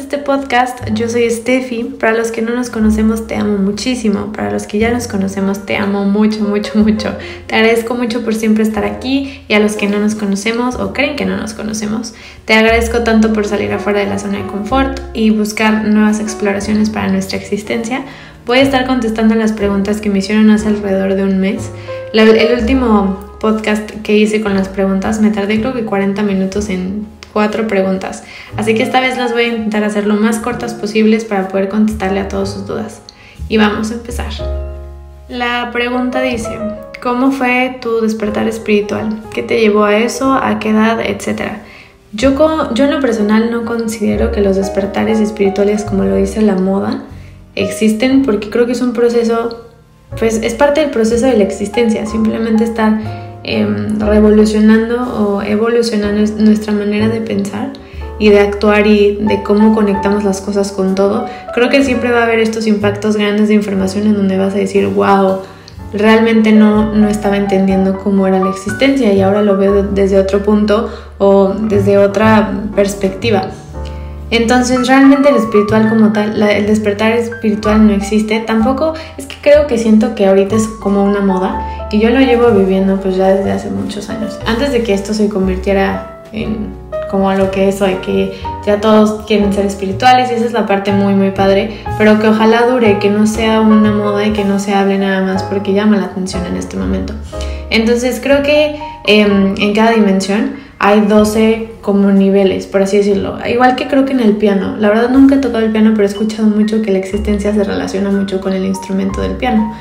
este podcast, yo soy Steffi. Para los que no nos conocemos, te amo muchísimo. Para los que ya nos conocemos, te amo mucho, mucho, mucho. Te agradezco mucho por siempre estar aquí y a los que no nos conocemos o creen que no nos conocemos, te agradezco tanto por salir afuera de la zona de confort y buscar nuevas exploraciones para nuestra existencia. Voy a estar contestando las preguntas que me hicieron hace alrededor de un mes. el último podcast que hice con las preguntas me tardé creo que 40 minutos en cuatro preguntas, así que esta vez las voy a intentar hacer lo más cortas posibles para poder contestarle a todas sus dudas. Y vamos a empezar. La pregunta dice, ¿cómo fue tu despertar espiritual? ¿Qué te llevó a eso? ¿A qué edad? Etcétera. Yo, yo en lo personal no considero que los despertares espirituales, como lo dice la moda, existen porque creo que es un proceso, pues es parte del proceso de la existencia, simplemente estar Em, revolucionando o evolucionando nuestra manera de pensar y de actuar y de cómo conectamos las cosas con todo, creo que siempre va a haber estos impactos grandes de información en donde vas a decir, wow, realmente no, no estaba entendiendo cómo era la existencia y ahora lo veo desde otro punto o desde otra perspectiva. Entonces realmente el espiritual como tal, el despertar espiritual no existe. Tampoco es que creo que siento que ahorita es como una moda y yo lo llevo viviendo pues ya desde hace muchos años. Antes de que esto se convirtiera en como lo que es hoy, que ya todos quieren ser espirituales y esa es la parte muy muy padre, pero que ojalá dure, que no sea una moda y que no se hable nada más porque llama la atención en este momento. Entonces creo que em, en cada dimensión hay 12 como niveles, por así decirlo. Igual que creo que en el piano. La verdad nunca he tocado el piano, pero he escuchado mucho que la existencia se relaciona mucho con el instrumento del piano.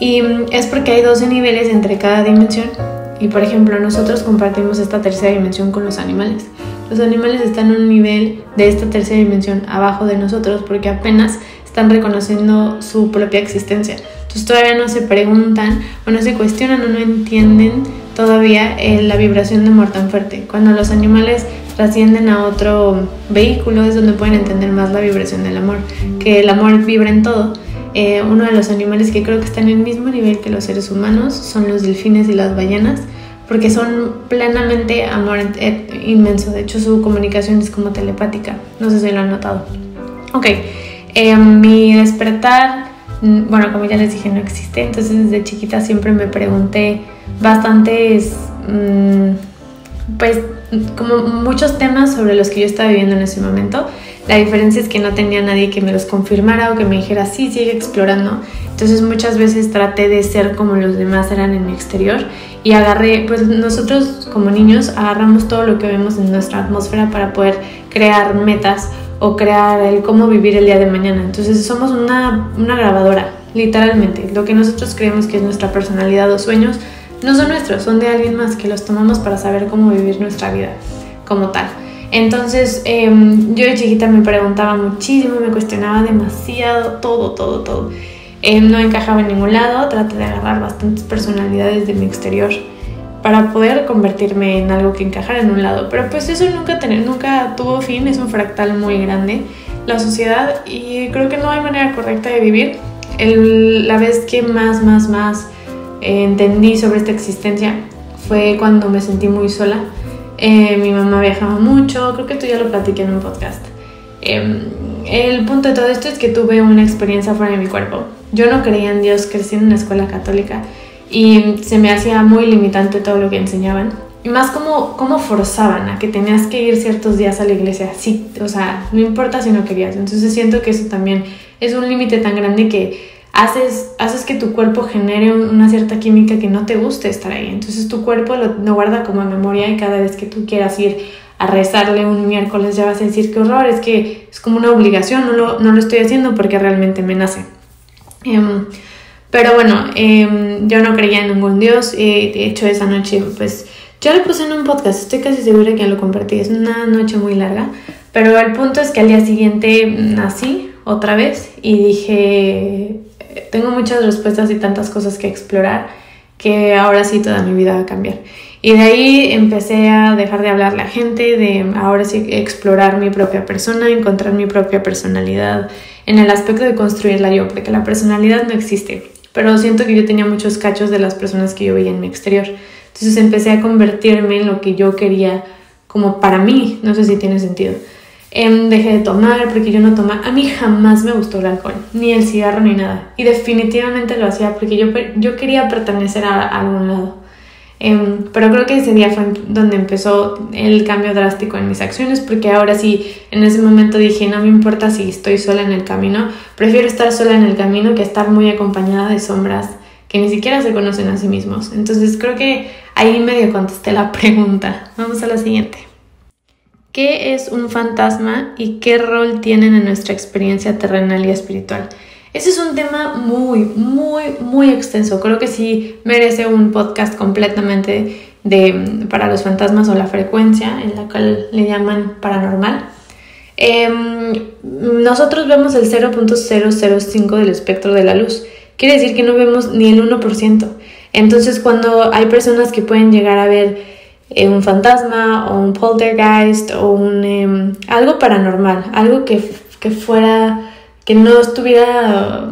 Y mm, es porque hay 12 niveles entre cada dimensión. Y por ejemplo, nosotros compartimos esta tercera dimensión con los animales. Los animales están en un nivel de esta tercera dimensión abajo de nosotros porque apenas están reconociendo su propia existencia. Entonces todavía no se preguntan o no se cuestionan o no entienden todavía eh, la vibración de amor tan fuerte. Cuando los animales trascienden a otro vehículo es donde pueden entender más la vibración del amor, que el amor vibra en todo. Eh, uno de los animales que creo que están en el mismo nivel que los seres humanos son los delfines y las ballenas, porque son plenamente amor eh, inmenso. De hecho, su comunicación es como telepática. No sé si lo han notado. Ok, mi despertar, bueno, como ya les dije, no existe. Entonces, desde chiquita siempre me pregunté bastantes, mm, pues como muchos temas sobre los que yo estaba viviendo en ese momento. La diferencia es que no tenía nadie que me los confirmara o que me dijera, sí, sigue explorando. Entonces muchas veces traté de ser como los demás eran en mi exterior y agarré, pues nosotros como niños agarramos todo lo que vemos en nuestra atmósfera para poder crear metas o crear el cómo vivir el día de mañana. Entonces somos una, una grabadora, literalmente. Lo que nosotros creemos que es nuestra personalidad o sueños no son nuestros, son de alguien más que los tomamos para saber cómo vivir nuestra vida como tal. Entonces em, yo de chiquita me preguntaba muchísimo, me cuestionaba demasiado, todo, todo, todo. Em, no encajaba en ningún lado, traté de agarrar bastantes personalidades de mi exterior para poder convertirme en algo que encajara en un lado. Pero pues eso nunca, tener, nunca tuvo fin, es un fractal muy grande la sociedad y creo que no hay manera correcta de vivir. La vez que más, más, más entendí sobre esta existencia fue cuando me sentí muy sola. Eh, mi mamá viajaba mucho, creo que tú ya lo platiqué en un podcast. Em, el punto de todo esto es que tuve una experiencia fuera de mi cuerpo. Yo no creía en Dios, crecí en una escuela católica y se me hacía muy limitante todo lo que enseñaban. Y más como, como forzaban a que tenías que ir ciertos días a la iglesia. Sí, o sea, no importa si no querías. Entonces siento que eso también es un límite tan grande que haces, haces que tu cuerpo genere una cierta química que no te guste estar ahí. Entonces tu cuerpo lo, guarda como memoria y cada vez que tú quieras ir a rezarle un miércoles ya vas a decir qué horror, es que es como una obligación, no lo, no lo estoy haciendo porque realmente me nace. Em, pero bueno, em, yo no creía en ningún dios y de hecho esa noche pues yo lo puse en un podcast, estoy casi segura que lo compartí, es una noche muy larga, pero el punto es que al día siguiente nací otra vez y dije, tengo muchas respuestas y tantas cosas que explorar que ahora sí toda mi vida va a cambiar. Y de ahí empecé a dejar de hablar la gente, de ahora sí explorar mi propia persona, encontrar mi propia personalidad en el aspecto de construirla yo, porque la personalidad no existe. Pero siento que yo tenía muchos cachos de las personas que yo veía en mi exterior. Entonces empecé a convertirme en lo que yo quería como para mí, no sé si tiene sentido. Em, dejé de tomar porque yo no tomaba. A mí jamás me gustó el alcohol, ni el cigarro, ni nada. Y definitivamente lo hacía porque yo, yo quería pertenecer a, algún lado. Em, pero creo que ese día fue donde empezó el cambio drástico en mis acciones, porque ahora sí, en ese momento dije, no me importa si estoy sola en el camino, prefiero estar sola en el camino que estar muy acompañada de sombras que ni siquiera se conocen a sí mismos. Entonces creo que ahí medio contesté la pregunta. Vamos a la siguiente. ¿Qué es un fantasma y qué rol tienen en nuestra experiencia terrenal y espiritual? Ese es un tema muy, muy, muy extenso. Creo que sí merece un podcast completamente de, para los fantasmas o la frecuencia en la cual le llaman paranormal. Em, nosotros vemos el 0.005 del espectro de la luz. Quiere decir que no vemos ni el 1%. Entonces cuando hay personas que pueden llegar a ver eh, un fantasma o un poltergeist o un, em, algo paranormal, algo que, que fuera, que no estuviera,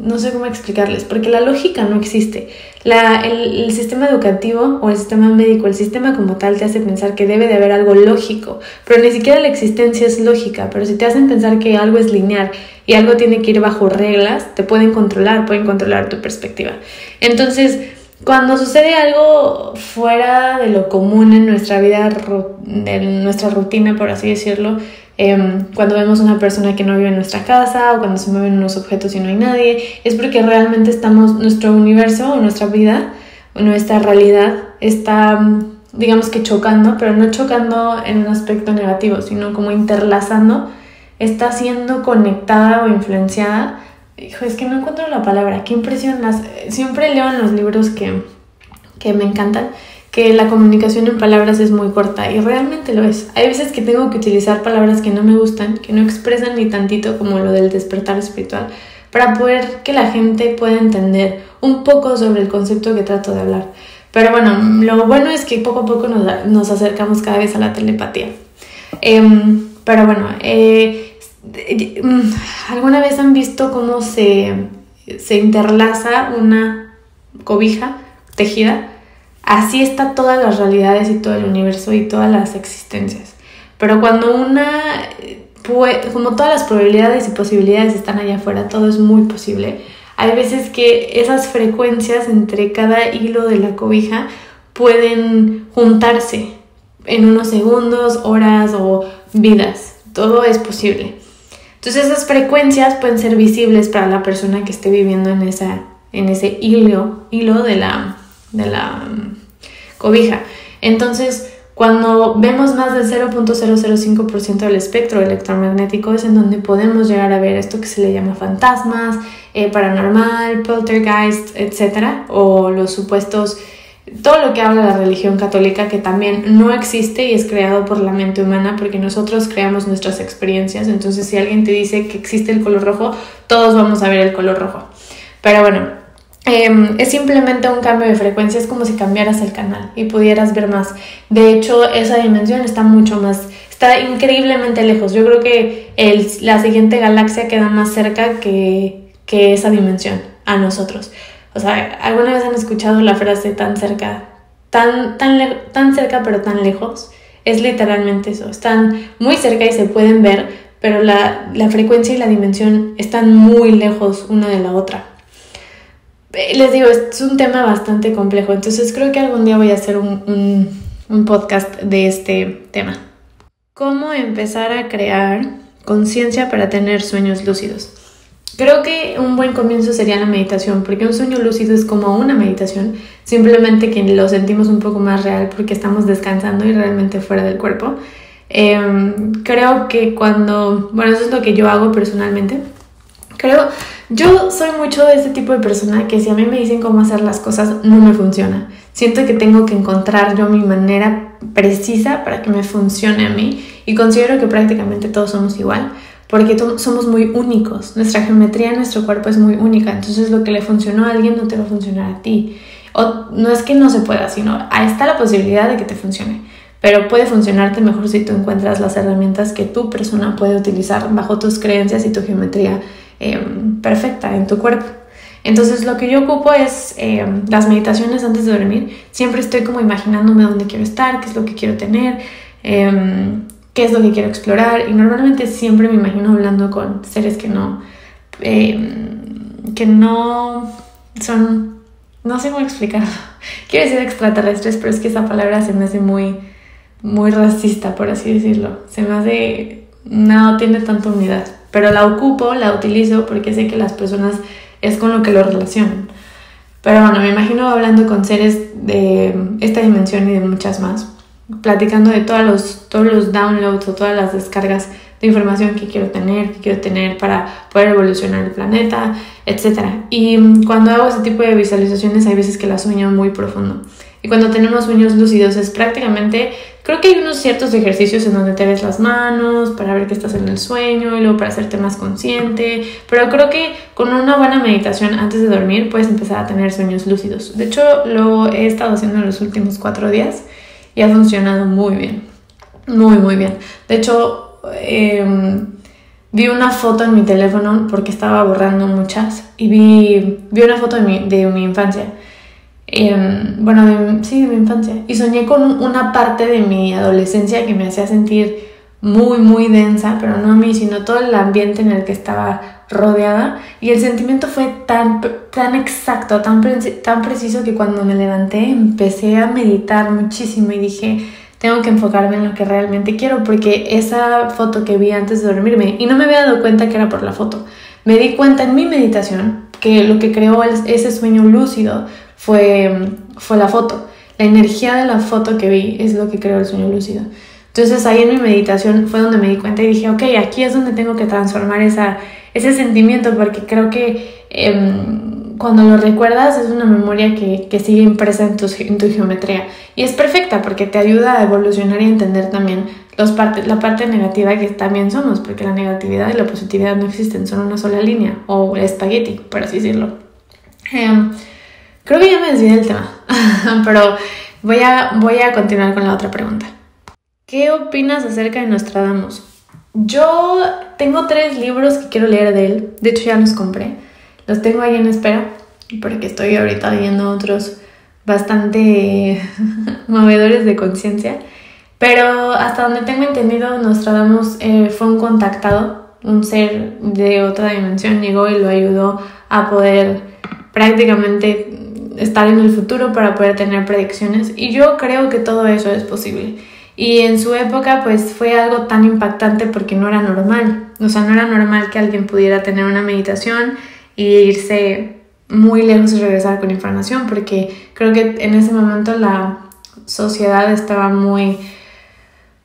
no sé cómo explicarles, porque la lógica no existe. La, el, el, sistema educativo o el sistema médico, el sistema como tal te hace pensar que debe de haber algo lógico, pero ni siquiera la existencia es lógica, pero si te hacen pensar que algo es lineal y algo tiene que ir bajo reglas, te pueden controlar, pueden controlar tu perspectiva. Entonces, cuando sucede algo fuera de lo común en nuestra vida, en nuestra rutina, por así decirlo, em, cuando vemos una persona que no vive en nuestra casa o cuando se mueven unos objetos y no hay nadie, es porque realmente estamos, nuestro universo o nuestra vida, nuestra realidad está, digamos que chocando, pero no chocando en un aspecto negativo, sino como interlazando, está siendo conectada o influenciada Hijo, es que no encuentro la palabra. Qué impresión. siempre leo en los libros que, que me encantan que la comunicación en palabras es muy corta y realmente lo es. Hay veces que tengo que utilizar palabras que no me gustan, que no expresan ni tantito como lo del despertar espiritual, para poder que la gente pueda entender un poco sobre el concepto que trato de hablar. Pero bueno, lo bueno es que poco a poco nos, nos acercamos cada vez a la telepatía. Em, pero bueno, eh, Mm, ¿Alguna vez han visto cómo se, se interlaza una cobija tejida? Así está todas las realidades y todo el universo y todas las existencias. Pero cuando una, como todas las probabilidades y posibilidades están allá afuera, todo es muy posible. Hay veces que esas frecuencias entre cada hilo de la cobija pueden juntarse en unos segundos, horas o vidas. Todo es posible. Entonces esas frecuencias pueden ser visibles para la persona que esté viviendo en, esa, en ese hilo, hilo de la, de la cobija. Entonces, cuando vemos más del 0.005% del espectro electromagnético es en donde podemos llegar a ver esto que se le llama fantasmas, eh, paranormal, poltergeist, etc. O los supuestos todo lo que habla la religión católica que también no existe y es creado por la mente humana porque nosotros creamos nuestras experiencias. Entonces si alguien te dice que existe el color rojo, todos vamos a ver el color rojo. Pero bueno, em, es simplemente un cambio de frecuencia, es como si cambiaras el canal y pudieras ver más. De hecho, esa dimensión está mucho más, está increíblemente lejos. Yo creo que el, la siguiente galaxia queda más cerca que, que esa dimensión a nosotros. O sea, ¿alguna vez han escuchado la frase tan cerca? Tan, tan, tan cerca pero tan lejos. Es literalmente eso. Están muy cerca y se pueden ver, pero la, frecuencia y la dimensión están muy lejos una de la otra. Eh, les digo, es un tema bastante complejo, entonces creo que algún día voy a hacer un, un podcast de este tema. ¿Cómo empezar a crear conciencia para tener sueños lúcidos? Creo que un buen comienzo sería la meditación, porque un sueño lúcido es como una meditación, simplemente que lo sentimos un poco más real porque estamos descansando y realmente fuera del cuerpo. Em, creo que cuando, bueno, eso es lo que yo hago personalmente. Creo, yo soy mucho de ese tipo de persona que si a mí me dicen cómo hacer las cosas, no me funciona. Siento que tengo que encontrar yo mi manera precisa para que me funcione a mí y considero que prácticamente todos somos igual porque somos muy únicos, nuestra geometría nuestro cuerpo es muy única, entonces lo que le funcionó a alguien no te va a funcionar a ti. O no es que no se pueda, sino ahí está la posibilidad de que te funcione, pero puede funcionarte mejor si tú encuentras las herramientas que tu persona puede utilizar bajo tus creencias y tu geometría em, perfecta en tu cuerpo. Entonces lo que yo ocupo es em, las meditaciones antes de dormir. Siempre estoy como imaginándome dónde quiero estar, qué es lo que quiero tener. Em, qué es lo que quiero explorar y normalmente siempre me imagino hablando con seres que no, eh, que no son, no sé cómo explicarlo, quiero decir extraterrestres, pero es que esa palabra se me hace muy, muy racista, por así decirlo, se me hace, no tiene tanta unidad, pero la ocupo, la utilizo porque sé que las personas es con lo que lo relacionan. Pero bueno, me imagino hablando con seres de esta dimensión y de muchas más platicando de todos los, todos los downloads o todas las descargas de información que quiero tener, que quiero tener para poder evolucionar el planeta, etc. Y cuando hago ese tipo de visualizaciones hay veces que las sueño muy profundo. Y cuando tenemos sueños lúcidos es prácticamente, creo que hay unos ciertos ejercicios en donde te ves las manos para ver que estás en el sueño y luego para hacerte más consciente, pero creo que con una buena meditación antes de dormir puedes empezar a tener sueños lúcidos. De hecho, lo he estado haciendo en los últimos cuatro días y ha funcionado muy bien. Muy, muy bien. De hecho, em, vi una foto en mi teléfono porque estaba borrando muchas y vi, vi una foto de mi, de mi infancia. Em, bueno, sí, de mi infancia. Y soñé con una parte de mi adolescencia que me hacía sentir muy, muy densa, pero no a mí, sino todo el ambiente en el que estaba rodeada. Y el sentimiento fue tan, tan exacto, tan, tan preciso que cuando me levanté empecé a meditar muchísimo y dije, tengo que enfocarme en lo que realmente quiero, porque esa foto que vi antes de dormirme, y no me había dado cuenta que era por la foto, me di cuenta en mi meditación que lo que creó ese sueño lúcido fue, fue la foto. La energía de la foto que vi es lo que creó el sueño lúcido. Entonces ahí en mi meditación fue donde me di cuenta y dije, ok, aquí es donde tengo que transformar esa, ese sentimiento porque creo que em, cuando lo recuerdas es una memoria que, que sigue impresa en tu, geometría y es perfecta porque te ayuda a evolucionar y entender también los la parte negativa que también somos, porque la negatividad y la positividad no existen, son una sola línea o espagueti, por así decirlo. Em, creo que ya me desvié del tema, pero voy a, voy a continuar con la otra pregunta. ¿Qué opinas acerca de Nostradamus? Yo tengo tres libros que quiero leer de él. De hecho, ya los compré. Los tengo ahí en espera porque estoy ahorita leyendo otros bastante movedores de conciencia. Pero hasta donde tengo entendido, Nostradamus eh, fue un contactado, un ser de otra dimensión, llegó y lo ayudó a poder prácticamente estar en el futuro para poder tener predicciones. Y yo creo que todo eso es posible. Y en su época pues fue algo tan impactante porque no era normal. O sea, no era normal que alguien pudiera tener una meditación y irse muy lejos y regresar con información porque creo que en ese momento la sociedad estaba muy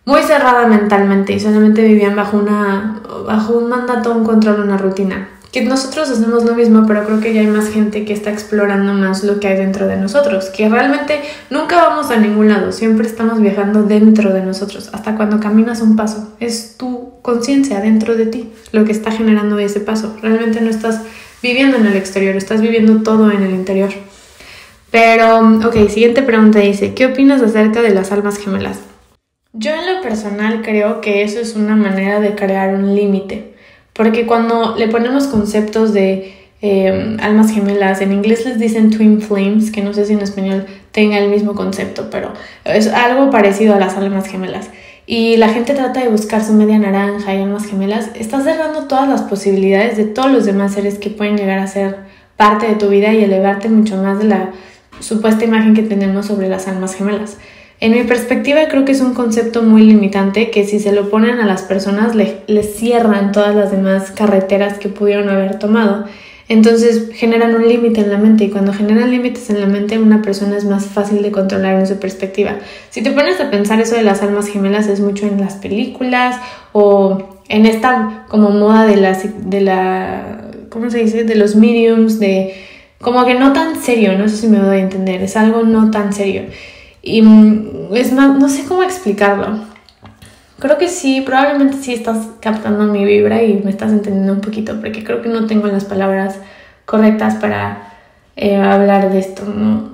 muy cerrada mentalmente y solamente vivían bajo una bajo un mandato, un control, una rutina nosotros hacemos lo mismo, pero creo que ya hay más gente que está explorando más lo que hay dentro de nosotros, que realmente nunca vamos a ningún lado, siempre estamos viajando dentro de nosotros, hasta cuando caminas un paso, es tu conciencia dentro de ti lo que está generando ese paso, realmente no estás viviendo en el exterior, estás viviendo todo en el interior. Pero, ok, siguiente pregunta dice, ¿qué opinas acerca de las almas gemelas? Yo en lo personal creo que eso es una manera de crear un límite porque cuando le ponemos conceptos de eh, almas gemelas, en inglés les dicen twin flames, que no sé si en español tenga el mismo concepto, pero es algo parecido a las almas gemelas. Y la gente trata de buscar su media naranja y almas gemelas. Estás cerrando todas las posibilidades de todos los demás seres que pueden llegar a ser parte de tu vida y elevarte mucho más de la supuesta imagen que tenemos sobre las almas gemelas. En mi perspectiva creo que es un concepto muy limitante que si se lo ponen a las personas les cierran todas las demás carreteras que pudieron haber tomado. Entonces generan un límite en la mente y cuando generan límites en la mente una persona es más fácil de controlar en su perspectiva. Si te pones a pensar eso de las almas gemelas es mucho en las películas o en esta como moda de la, de la ¿cómo se dice? De los mediums, de como que no tan serio, no sé si me doy a entender, es algo no tan serio. Y mm, es no sé cómo explicarlo. Creo que sí, probablemente sí estás captando mi vibra y me estás entendiendo un poquito, porque creo que no tengo las palabras correctas para eh, hablar de esto.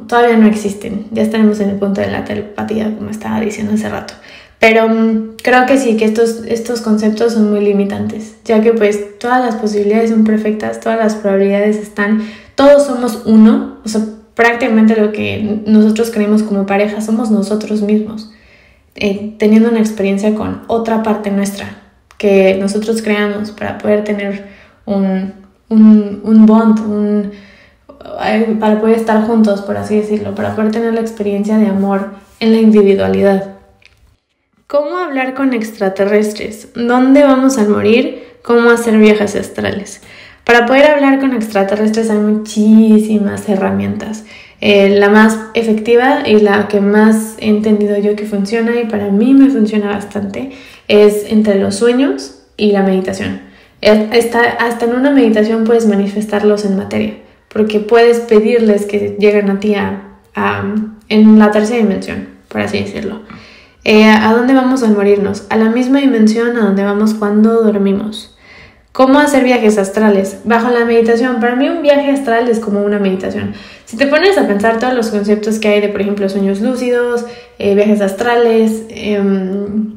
todavía no existen. Ya estaremos en el punto de la telepatía, como estaba diciendo hace rato. Pero mm, creo que sí, que estos, estos conceptos son muy limitantes, ya que pues todas las posibilidades son perfectas, todas las probabilidades están, todos somos uno, o sea, prácticamente lo que nosotros creemos como pareja somos nosotros mismos. eh, teniendo una experiencia con otra parte nuestra que nosotros creamos para poder tener un, un, un bond, un, eh, para poder estar juntos, por así decirlo, para poder tener la experiencia de amor en la individualidad. ¿Cómo hablar con extraterrestres? ¿Dónde vamos a morir? ¿Cómo hacer viajes astrales? Para poder hablar con extraterrestres hay muchísimas herramientas. Eh, la más efectiva y la que más he entendido yo que funciona y para mí me funciona bastante es entre los sueños y la meditación. hasta en una meditación puedes manifestarlos en materia, porque puedes pedirles que lleguen a ti en la tercera dimensión, por así decirlo. Eh, ¿A dónde vamos al morirnos? A la misma dimensión a donde vamos cuando dormimos. ¿Cómo hacer viajes astrales? Bajo la meditación. Para mí un viaje astral es como una meditación. Si te pones a pensar todos los conceptos que hay de, por ejemplo, sueños lúcidos, eh, viajes astrales, em,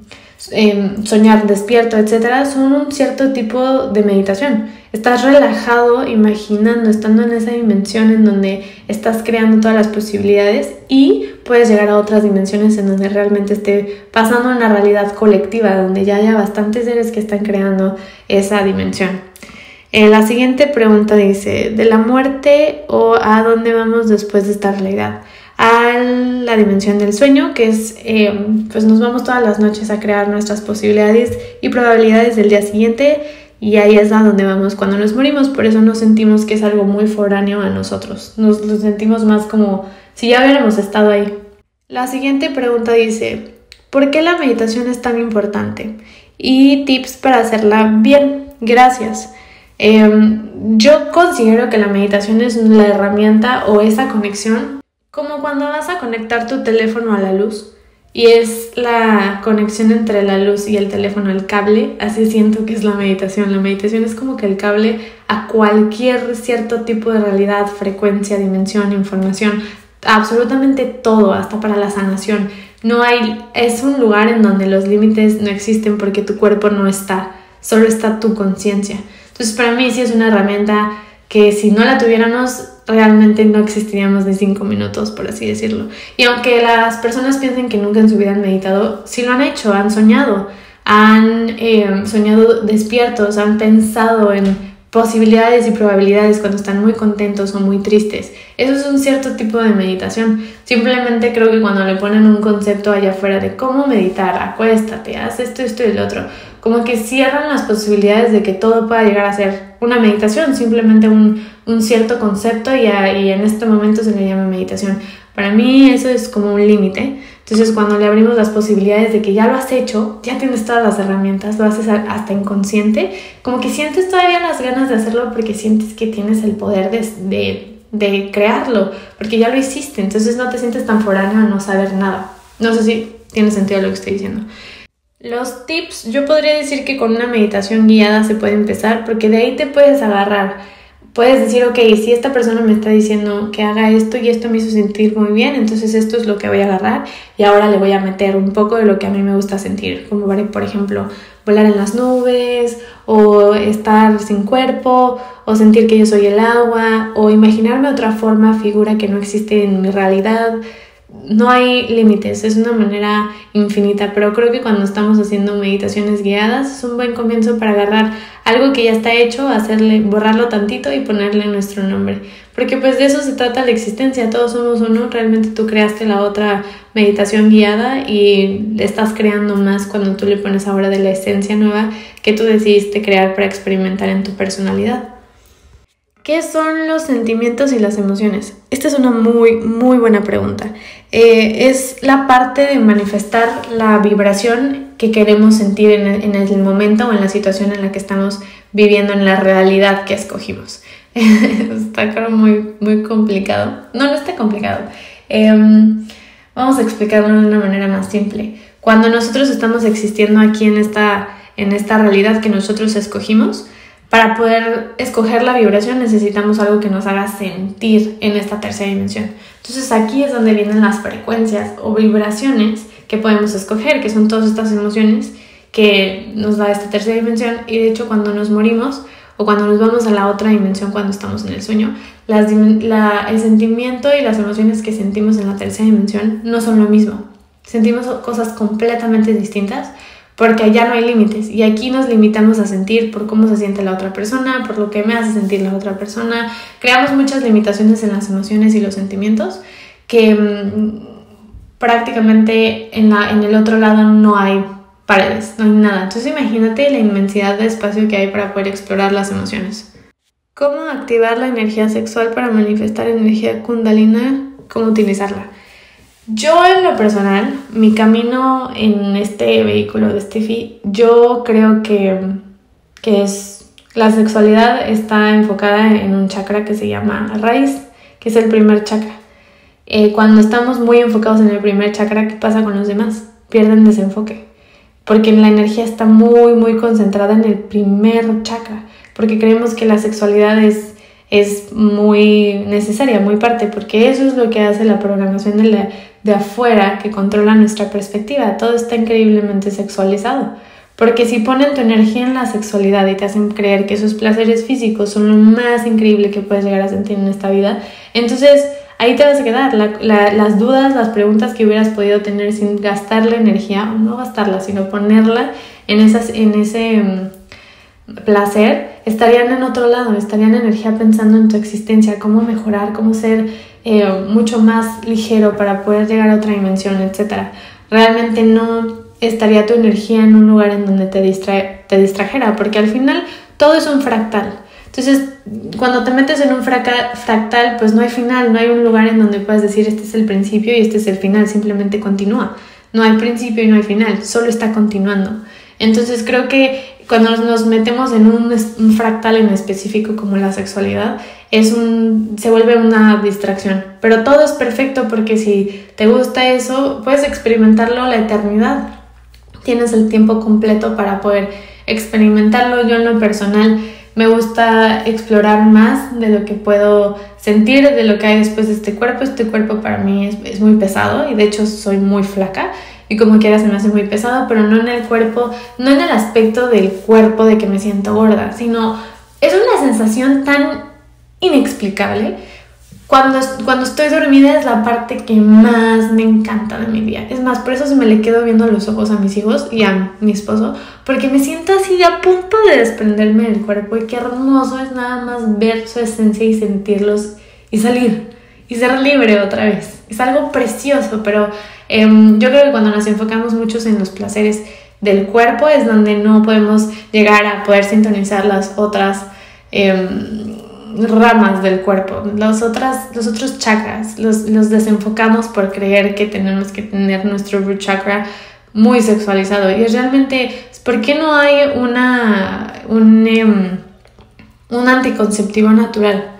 em, soñar despierto, etcétera, son un cierto tipo de meditación. Estás relajado, imaginando, estando en esa dimensión en donde estás creando todas las posibilidades y puedes llegar a otras dimensiones en donde realmente esté pasando una realidad colectiva, donde ya haya bastantes seres que están creando esa dimensión. Eh, la siguiente pregunta dice, ¿de la muerte o a dónde vamos después de esta realidad? A la dimensión del sueño, que es, eh, pues nos vamos todas las noches a crear nuestras posibilidades y probabilidades del día siguiente y ahí es a donde vamos cuando nos morimos, por eso nos sentimos que es algo muy foráneo a nosotros, nos sentimos más como si ya hubiéramos estado ahí. La siguiente pregunta dice, ¿por qué la meditación es tan importante? Y tips para hacerla bien. Gracias. Em, yo considero que la meditación es la herramienta o esa conexión, como cuando vas a conectar tu teléfono a la luz y es la conexión entre la luz y el teléfono, el cable, así siento que es la meditación. La meditación es como que el cable a cualquier cierto tipo de realidad, frecuencia, dimensión, información, absolutamente todo, hasta para la sanación. No hay, es un lugar en donde los límites no existen porque tu cuerpo no está, solo está tu conciencia. Entonces para mí sí es una herramienta que si no la tuviéramos realmente no existiríamos de cinco minutos, por así decirlo. Y aunque las personas piensen que nunca en su vida han meditado, sí lo han hecho, han soñado, han eh, soñado despiertos, han pensado en posibilidades y probabilidades cuando están muy contentos o muy tristes. Eso es un cierto tipo de meditación. Simplemente creo que cuando le ponen un concepto allá afuera de cómo meditar, acuéstate, haz esto, esto y el otro, como que cierran las posibilidades de que todo pueda llegar a ser una meditación, simplemente un, cierto concepto y, y en este momento se le llama meditación. Para mí eso es como un límite. Entonces cuando le abrimos las posibilidades de que ya lo has hecho, ya tienes todas las herramientas, lo haces hasta inconsciente, como que sientes todavía las ganas de hacerlo porque sientes que tienes el poder de, de, crearlo, porque ya lo hiciste, entonces no te sientes tan foráneo a no saber nada. No sé si tiene sentido lo que estoy diciendo. Los tips, yo podría decir que con una meditación guiada se puede empezar porque de ahí te puedes agarrar. Puedes decir, ok, si esta persona me está diciendo que haga esto y esto me hizo sentir muy bien, entonces esto es lo que voy a agarrar y ahora le voy a meter un poco de lo que a mí me gusta sentir, como por ejemplo volar en las nubes o estar sin cuerpo o sentir que yo soy el agua o imaginarme otra forma, figura que no existe en mi realidad no hay límites, es una manera infinita, pero creo que cuando estamos haciendo meditaciones guiadas es un buen comienzo para agarrar algo que ya está hecho, hacerle, borrarlo tantito y ponerle nuestro nombre. Porque pues de eso se trata la existencia, todos somos uno, realmente tú creaste la otra meditación guiada y estás creando más cuando tú le pones ahora de la esencia nueva que tú decidiste crear para experimentar en tu personalidad. ¿Qué son los sentimientos y las emociones? Esta es una muy, muy buena pregunta. Eh, es la parte de manifestar la vibración que queremos sentir en el, momento o en la situación en la que estamos viviendo, en la realidad que escogimos. está muy, muy complicado. No, no está complicado. Em, vamos a explicarlo de una manera más simple. Cuando nosotros estamos existiendo aquí en esta, en esta realidad que nosotros escogimos, para poder escoger la vibración necesitamos algo que nos haga sentir en esta tercera dimensión. Entonces aquí es donde vienen las frecuencias o vibraciones que podemos escoger, que son todas estas emociones que nos da esta tercera dimensión y de hecho cuando nos morimos o cuando nos vamos a la otra dimensión cuando estamos en el sueño, el sentimiento y las emociones que sentimos en la tercera dimensión no son lo mismo. sentimos cosas completamente distintas porque allá no hay límites y aquí nos limitamos a sentir por cómo se siente la otra persona, por lo que me hace sentir la otra persona. Creamos muchas limitaciones en las emociones y los sentimientos que mm, prácticamente en, la, en el otro lado no hay paredes, no hay nada. Entonces imagínate la inmensidad de espacio que hay para poder explorar las emociones. ¿Cómo activar la energía sexual para manifestar energía kundalina? ¿Cómo utilizarla? Yo en lo personal, mi camino en este vehículo de Steffi, yo creo que, que es la sexualidad está enfocada en un chakra que se llama raíz, que es el primer chakra. Eh, cuando estamos muy enfocados en el primer chakra, ¿qué pasa con los demás? Pierden desenfoque, porque la energía está muy, muy concentrada en el primer chakra, porque creemos que la sexualidad es, es muy necesaria, muy parte, porque eso es lo que hace la programación de, la, de afuera que controla nuestra perspectiva. Todo está increíblemente sexualizado. Porque si ponen tu energía en la sexualidad y te hacen creer que esos placeres físicos son lo más increíble que puedes llegar a sentir en esta vida, entonces ahí te vas a quedar. las dudas, las preguntas que hubieras podido tener sin gastar la energía, o no gastarla, sino ponerla en, esas, en ese mm, placer, estarían en otro lado, estarían en energía pensando en tu existencia, cómo mejorar, cómo ser eh, mucho más ligero para poder llegar a otra dimensión, etc. Realmente no estaría tu energía en un lugar en donde te, distrae, te distrajera, porque al final todo es un fractal. Entonces, cuando te metes en un fractal, pues no hay final, no hay un lugar en donde puedas decir este es el principio y este es el final, simplemente continúa. No hay principio y no hay final, solo está continuando. Entonces creo que cuando nos metemos en un, fractal en específico como la sexualidad, es un, se vuelve una distracción. Pero todo es perfecto porque si te gusta eso, puedes experimentarlo la eternidad. Tienes el tiempo completo para poder experimentarlo. Yo en lo personal me gusta explorar más de lo que puedo sentir, de lo que hay después de este cuerpo. Este cuerpo para mí es, muy pesado y de hecho soy muy flaca y como quiera se me hace muy pesado, pero no en el cuerpo, no en el aspecto del cuerpo de que me siento gorda, sino es una sensación tan inexplicable cuando, cuando estoy dormida es la parte que más me encanta de mi día. Es más, por eso se me le quedo viendo los ojos a mis hijos y a mi esposo, porque me siento así a punto de desprenderme del cuerpo y qué hermoso es nada más ver su esencia y sentirlos y salir y ser libre otra vez. Es algo precioso, pero em, yo creo que cuando nos enfocamos muchos en los placeres del cuerpo es donde no podemos llegar a poder sintonizar las otras... Em, ramas del cuerpo, los, otras, los otros chakras, los, los desenfocamos por creer que tenemos que tener nuestro root chakra muy sexualizado. Y realmente, ¿por qué no hay una, un, em, un anticonceptivo natural?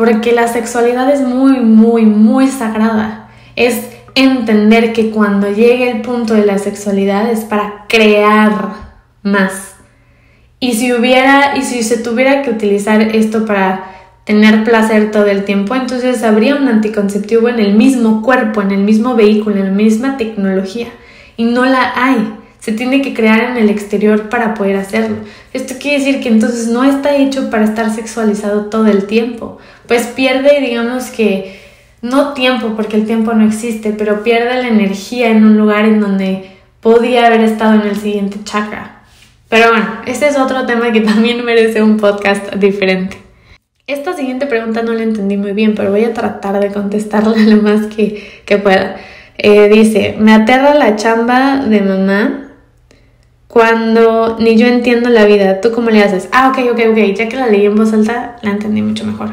Porque la sexualidad es muy, muy, muy sagrada. Es entender que cuando llegue el punto de la sexualidad es para crear más. Y si hubiera, y si se tuviera que utilizar esto para tener placer todo el tiempo, entonces habría un anticonceptivo en el mismo cuerpo, en el mismo vehículo, en la misma tecnología. Y no la hay. Se tiene que crear en el exterior para poder hacerlo. Esto quiere decir que entonces no está hecho para estar sexualizado todo el tiempo. Pues pierde, digamos que, no tiempo, porque el tiempo no existe, pero pierde la energía en un lugar en donde podía haber estado en el siguiente chakra. Pero bueno, este es otro tema que también merece un podcast diferente. Esta siguiente pregunta no la entendí muy bien, pero voy a tratar de contestarla lo más que, pueda. Eh, dice, me aterra la chamba de mamá cuando ni yo entiendo la vida. ¿Tú cómo le haces? Ah, ok, ok, ok. Ya que la leí en voz alta, la entendí mucho mejor.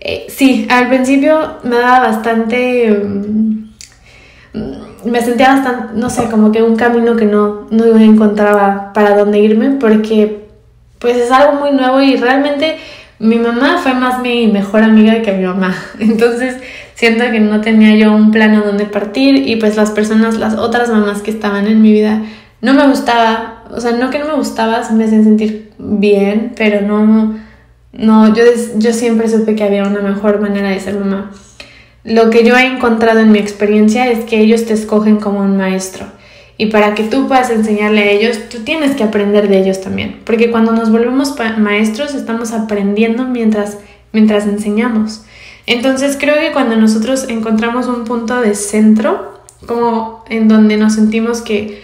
Eh, sí, al principio me daba bastante... Mm, me sentía bastante, no sé, como que un camino que no, no encontraba para dónde irme porque pues es algo muy nuevo y realmente mi mamá fue más mi mejor amiga que mi mamá. Entonces siento que no tenía yo un plan a dónde partir y pues las personas, las otras mamás que estaban en mi vida, no me gustaba, o sea, no que no me gustaba, me hacían sentir bien, pero no, no, yo, yo siempre supe que había una mejor manera de ser mamá. Lo que yo he encontrado en mi experiencia es que ellos te escogen como un maestro. Y para que tú puedas enseñarle a ellos, tú tienes que aprender de ellos también. Porque cuando nos volvemos maestros, estamos aprendiendo mientras, mientras enseñamos. Entonces creo que cuando nosotros encontramos un punto de centro como en donde nos sentimos que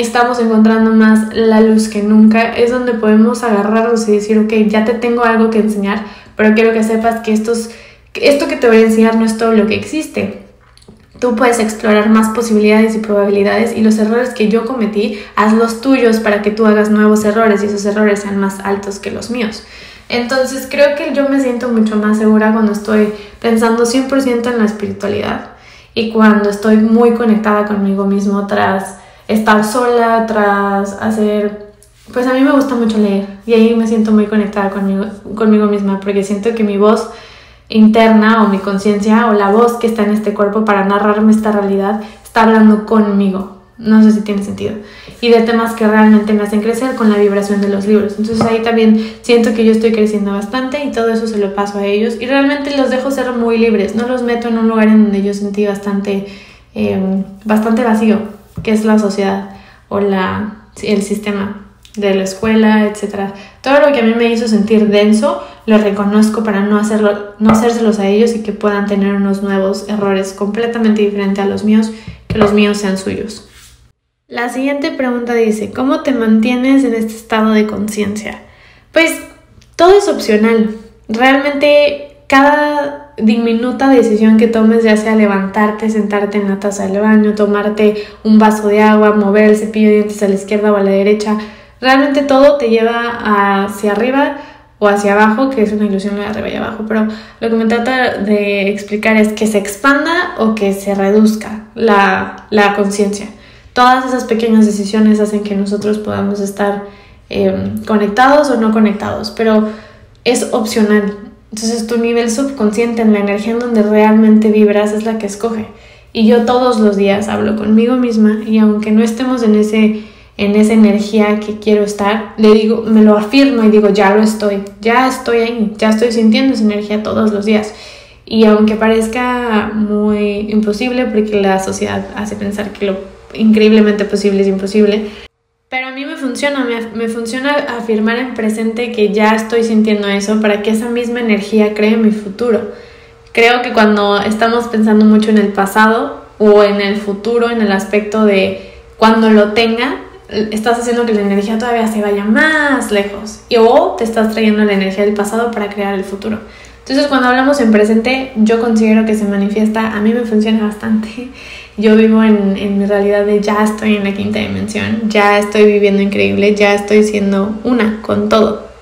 estamos encontrando más la luz que nunca, es donde podemos agarrarnos y decir, ok, ya te tengo algo que enseñar, pero quiero que sepas que estos, esto que te voy a enseñar no es todo lo que existe. Tú puedes explorar más posibilidades y probabilidades y los errores que yo cometí, haz los tuyos para que tú hagas nuevos errores y esos errores sean más altos que los míos. Entonces creo que yo me siento mucho más segura cuando estoy pensando 100% en la espiritualidad y cuando estoy muy conectada conmigo mismo tras estar sola, tras hacer... Pues a mí me gusta mucho leer y ahí me siento muy conectada conmigo, conmigo misma porque siento que mi voz interna o mi conciencia o la voz que está en este cuerpo para narrarme esta realidad está hablando conmigo. No sé si tiene sentido. Y de temas que realmente me hacen crecer con la vibración de los libros. Entonces ahí también siento que yo estoy creciendo bastante y todo eso se lo paso a ellos. Y realmente los dejo ser muy libres. No los meto en un lugar en donde yo sentí bastante, em, bastante vacío, que es la sociedad o la, el sistema de la escuela, etc. Todo lo que a mí me hizo sentir denso, lo reconozco para no, hacerlo, no hacérselos a ellos y que puedan tener unos nuevos errores completamente diferentes a los míos, que los míos sean suyos. La siguiente pregunta dice, ¿cómo te mantienes en este estado de conciencia? Pues todo es opcional. Realmente cada diminuta decisión que tomes, ya sea levantarte, sentarte en la taza del baño, tomarte un vaso de agua, mover el cepillo de dientes a la izquierda o a la derecha, realmente todo te lleva hacia arriba o hacia abajo, que es una ilusión de arriba y abajo, pero lo que me trata de explicar es que se expanda o que se reduzca la, la conciencia. Todas esas pequeñas decisiones hacen que nosotros podamos estar em, conectados o no conectados, pero es opcional. Entonces tu nivel subconsciente en la energía en donde realmente vibras es la que escoge. Y yo todos los días hablo conmigo misma y aunque no estemos en ese en esa energía que quiero estar, le digo, me lo afirmo y digo, ya lo estoy, ya estoy ahí, ya estoy sintiendo esa energía todos los días. Y aunque parezca muy imposible, porque la sociedad hace pensar que lo increíblemente posible es imposible. Pero a mí me funciona, me, funciona afirmar en presente que ya estoy sintiendo eso para que esa misma energía cree mi futuro. Creo que cuando estamos pensando mucho en el pasado o en el futuro, en el aspecto de cuando lo tenga, estás haciendo que la energía todavía se vaya más lejos. Y o te estás trayendo la energía del pasado para crear el futuro. Entonces cuando hablamos en presente, yo considero que se manifiesta, a mí me funciona bastante. Yo vivo en, en mi realidad de ya estoy en la quinta dimensión, ya estoy viviendo increíble, ya estoy siendo una con todo.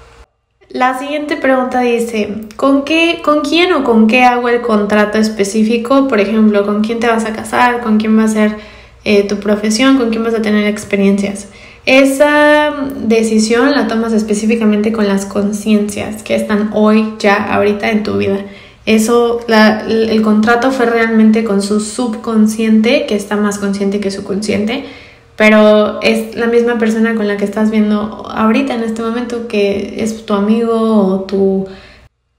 La siguiente pregunta dice, ¿con, qué, ¿con quién o con qué hago el contrato específico? Por ejemplo, ¿con quién te vas a casar? ¿Con quién va a ser eh, tu profesión? ¿Con quién vas a tener experiencias? Esa decisión la tomas específicamente con las conciencias que están hoy, ya, ahorita en tu vida. Eso, el contrato fue realmente con su subconsciente, que está más consciente que su consciente, pero es la misma persona con la que estás viendo ahorita en este momento, que es tu amigo o tu,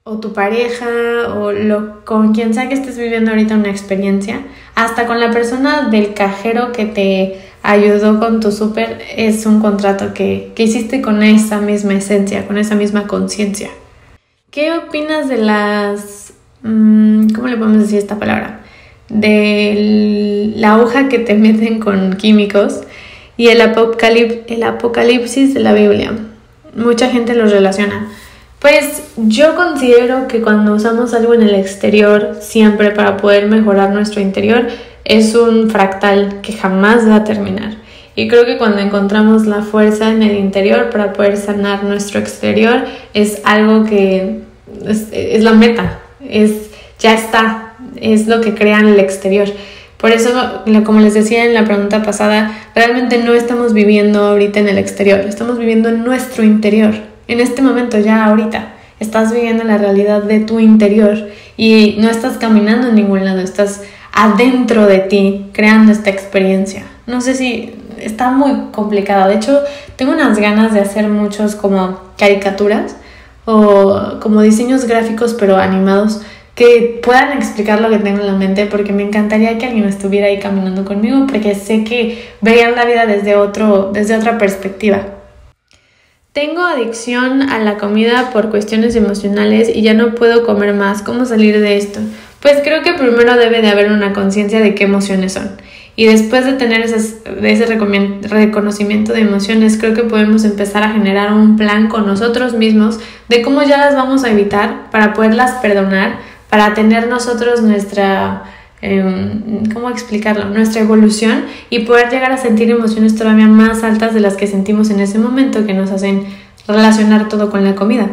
o tu pareja o lo, con quien sea que estés viviendo ahorita una experiencia, hasta con la persona del cajero que te ayudó con tu súper, es un contrato que, que hiciste con esa misma esencia, con esa misma conciencia. ¿Qué opinas de las... Mm, ¿Cómo le podemos decir esta palabra? De la hoja que te meten con químicos y el, el apocalipsis de la Biblia. Mucha gente los relaciona. Pues yo considero que cuando usamos algo en el exterior, siempre para poder mejorar nuestro interior, es un fractal que jamás va a terminar. Y creo que cuando encontramos la fuerza en el interior para poder sanar nuestro exterior, es algo que es, la meta, es, ya está, es lo que crea en el exterior. Por eso, como les decía en la pregunta pasada, realmente no estamos viviendo ahorita en el exterior, estamos viviendo en nuestro interior, en este momento, ya ahorita. Estás viviendo la realidad de tu interior y no estás caminando en ningún lado, estás adentro de ti, creando esta experiencia. No sé si está muy complicado. De hecho, tengo unas ganas de hacer muchos como caricaturas o como diseños gráficos pero animados que puedan explicar lo que tengo en la mente porque me encantaría que alguien estuviera ahí caminando conmigo porque sé que veían la vida desde, otro, desde otra perspectiva. Tengo adicción a la comida por cuestiones emocionales y ya no puedo comer más. ¿Cómo salir de esto? Pues creo que primero debe de haber una conciencia de qué emociones son. Y después de tener esas, ese reconocimiento de emociones, creo que podemos empezar a generar un plan con nosotros mismos de cómo ya las vamos a evitar para poderlas perdonar, para tener nosotros nuestra, em, ¿cómo explicarlo? Nuestra evolución y poder llegar a sentir emociones todavía más altas de las que sentimos en ese momento que nos hacen relacionar todo con la comida.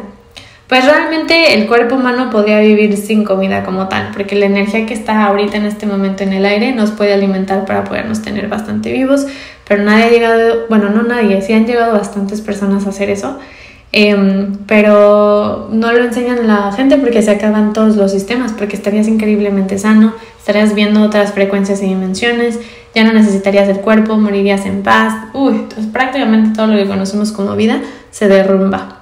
Pues realmente el cuerpo humano podría vivir sin comida como tal, porque la energía que está ahorita en este momento en el aire nos puede alimentar para podernos tener bastante vivos, pero nadie ha llegado, bueno, no nadie, sí han llegado bastantes personas a hacer eso, em, pero no lo enseñan la gente porque se acaban todos los sistemas, porque estarías increíblemente sano, estarías viendo otras frecuencias y dimensiones, ya no necesitarías el cuerpo, morirías en paz, uy, pues prácticamente todo lo que conocemos como vida se derrumba.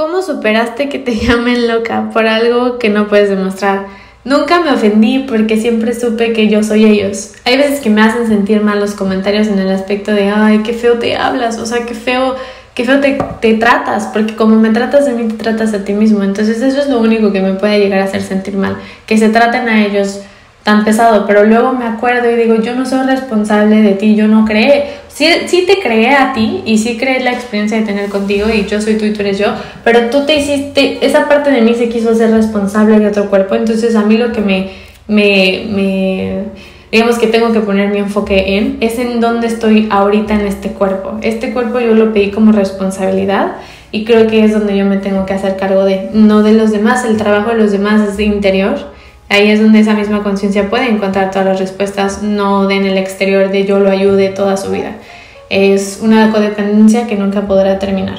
¿Cómo superaste que te llamen loca por algo que no puedes demostrar? Nunca me ofendí porque siempre supe que yo soy ellos. Hay veces que me hacen sentir mal los comentarios en el aspecto de, ay, qué feo te hablas, o sea, qué feo, qué feo te, tratas, porque como me tratas de mí, te tratas a ti mismo. Entonces eso es lo único que me puede llegar a hacer sentir mal, que se traten a ellos tan pesado, pero luego me acuerdo y digo, yo no soy responsable de ti, yo no creé, sí, sí te creé a ti y sí creé la experiencia de tener contigo y yo soy tú y tú eres yo, pero tú te hiciste, esa parte de mí se quiso ser responsable de otro cuerpo, entonces a mí lo que me, me, me digamos que tengo que poner mi enfoque en, es en dónde estoy ahorita en este cuerpo. Este cuerpo yo lo pedí como responsabilidad y creo que es donde yo me tengo que hacer cargo de, no de los demás, el trabajo de los demás es de interior Ahí es donde esa misma conciencia puede encontrar todas las respuestas, no de en el exterior de yo lo ayude toda su vida. Es una codependencia que nunca podrá terminar.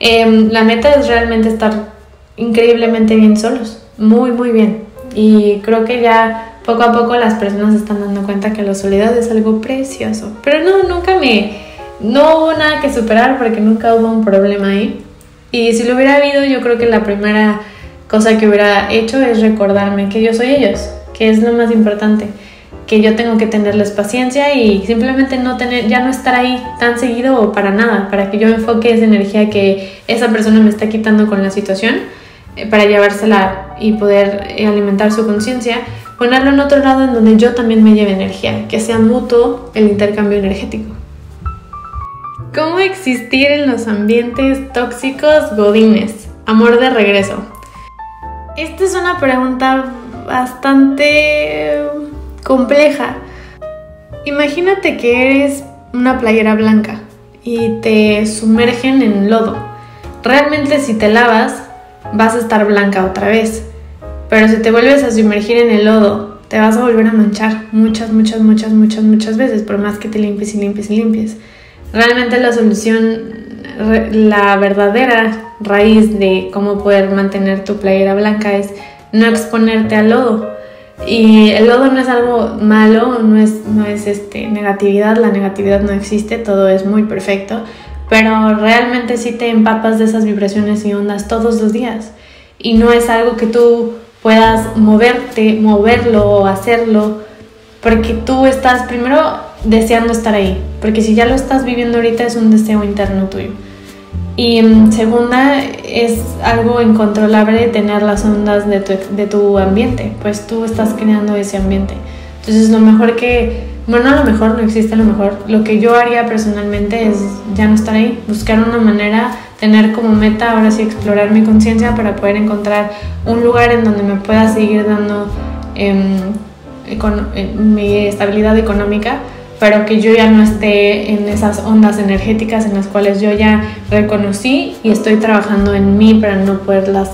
Em, la meta es realmente estar increíblemente bien solos, muy, muy bien. Y creo que ya poco a poco las personas están dando cuenta que la soledad es algo precioso. Pero no, nunca me... No hubo nada que superar porque nunca hubo un problema ahí. Y si lo hubiera habido, yo creo que la primera cosa que hubiera hecho es recordarme que yo soy ellos, que es lo más importante, que yo tengo que tenerles paciencia y simplemente no tener, ya no estar ahí tan seguido o para nada, para que yo enfoque esa energía que esa persona me está quitando con la situación, eh, para llevársela y poder eh, alimentar su conciencia, ponerlo en otro lado en donde yo también me lleve energía, que sea mutuo el intercambio energético. ¿Cómo existir en los ambientes tóxicos godines? Amor de regreso. Esta es una pregunta bastante compleja. Imagínate que eres una playera blanca y te sumergen en lodo. Realmente si te lavas vas a estar blanca otra vez, pero si te vuelves a sumergir en el lodo te vas a volver a manchar muchas, muchas, muchas, muchas, muchas veces, por más que te limpies y limpies y limpies. Realmente la solución la verdadera raíz de cómo poder mantener tu playera blanca es no exponerte al lodo. Y el lodo no es algo malo, no es, no es este, negatividad, la negatividad no existe, todo es muy perfecto, pero realmente sí te empapas de esas vibraciones y ondas todos los días. Y no es algo que tú puedas moverte, moverlo o hacerlo, porque tú estás primero deseando estar ahí, porque si ya lo estás viviendo ahorita es un deseo interno tuyo. Y mm, segunda, es algo incontrolable tener las ondas de tu, de tu ambiente, pues tú estás creando ese ambiente. Entonces lo mejor que, bueno, a lo mejor no existe lo mejor, lo que yo haría personalmente es ya no estar ahí, buscar una manera, tener como meta ahora sí explorar mi conciencia para poder encontrar un lugar en donde me pueda seguir dando em, mi estabilidad económica pero que yo ya no esté en esas ondas energéticas en las cuales yo ya reconocí y estoy trabajando en mí para no poderlas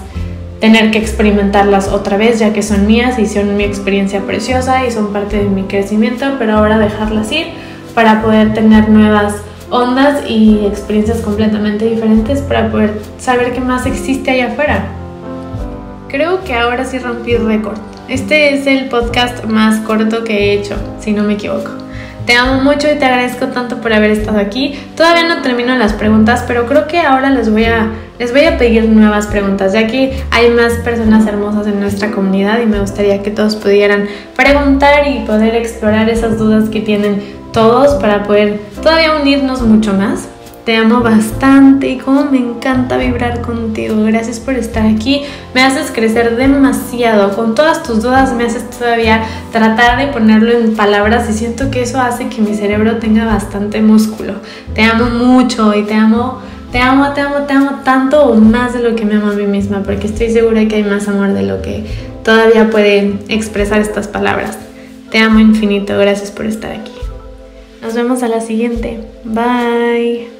tener que experimentarlas otra vez ya que son mías y son mi experiencia preciosa y son parte de mi crecimiento, pero ahora dejarlas ir para poder tener nuevas ondas y experiencias completamente diferentes para poder saber qué más existe allá afuera. Creo que ahora sí rompí récord. Este es el podcast más corto que he hecho, si no me equivoco. Te amo mucho y te agradezco tanto por haber estado aquí. Todavía no termino las preguntas, pero creo que ahora les voy a les voy a pedir nuevas preguntas, ya que hay más personas hermosas en nuestra comunidad y me gustaría que todos pudieran preguntar y poder explorar esas dudas que tienen todos para poder todavía unirnos mucho más. Te amo bastante y como me encanta vibrar contigo. Gracias por estar aquí. Me haces crecer demasiado. Con todas tus dudas me haces todavía tratar de ponerlo en palabras y siento que eso hace que mi cerebro tenga bastante músculo. Te amo mucho y te amo, te amo, te amo, te amo tanto o más de lo que me amo a mí misma porque estoy segura que hay más amor de lo que todavía pueden expresar estas palabras. Te amo infinito. Gracias por estar aquí. Nos vemos a la siguiente. Bye.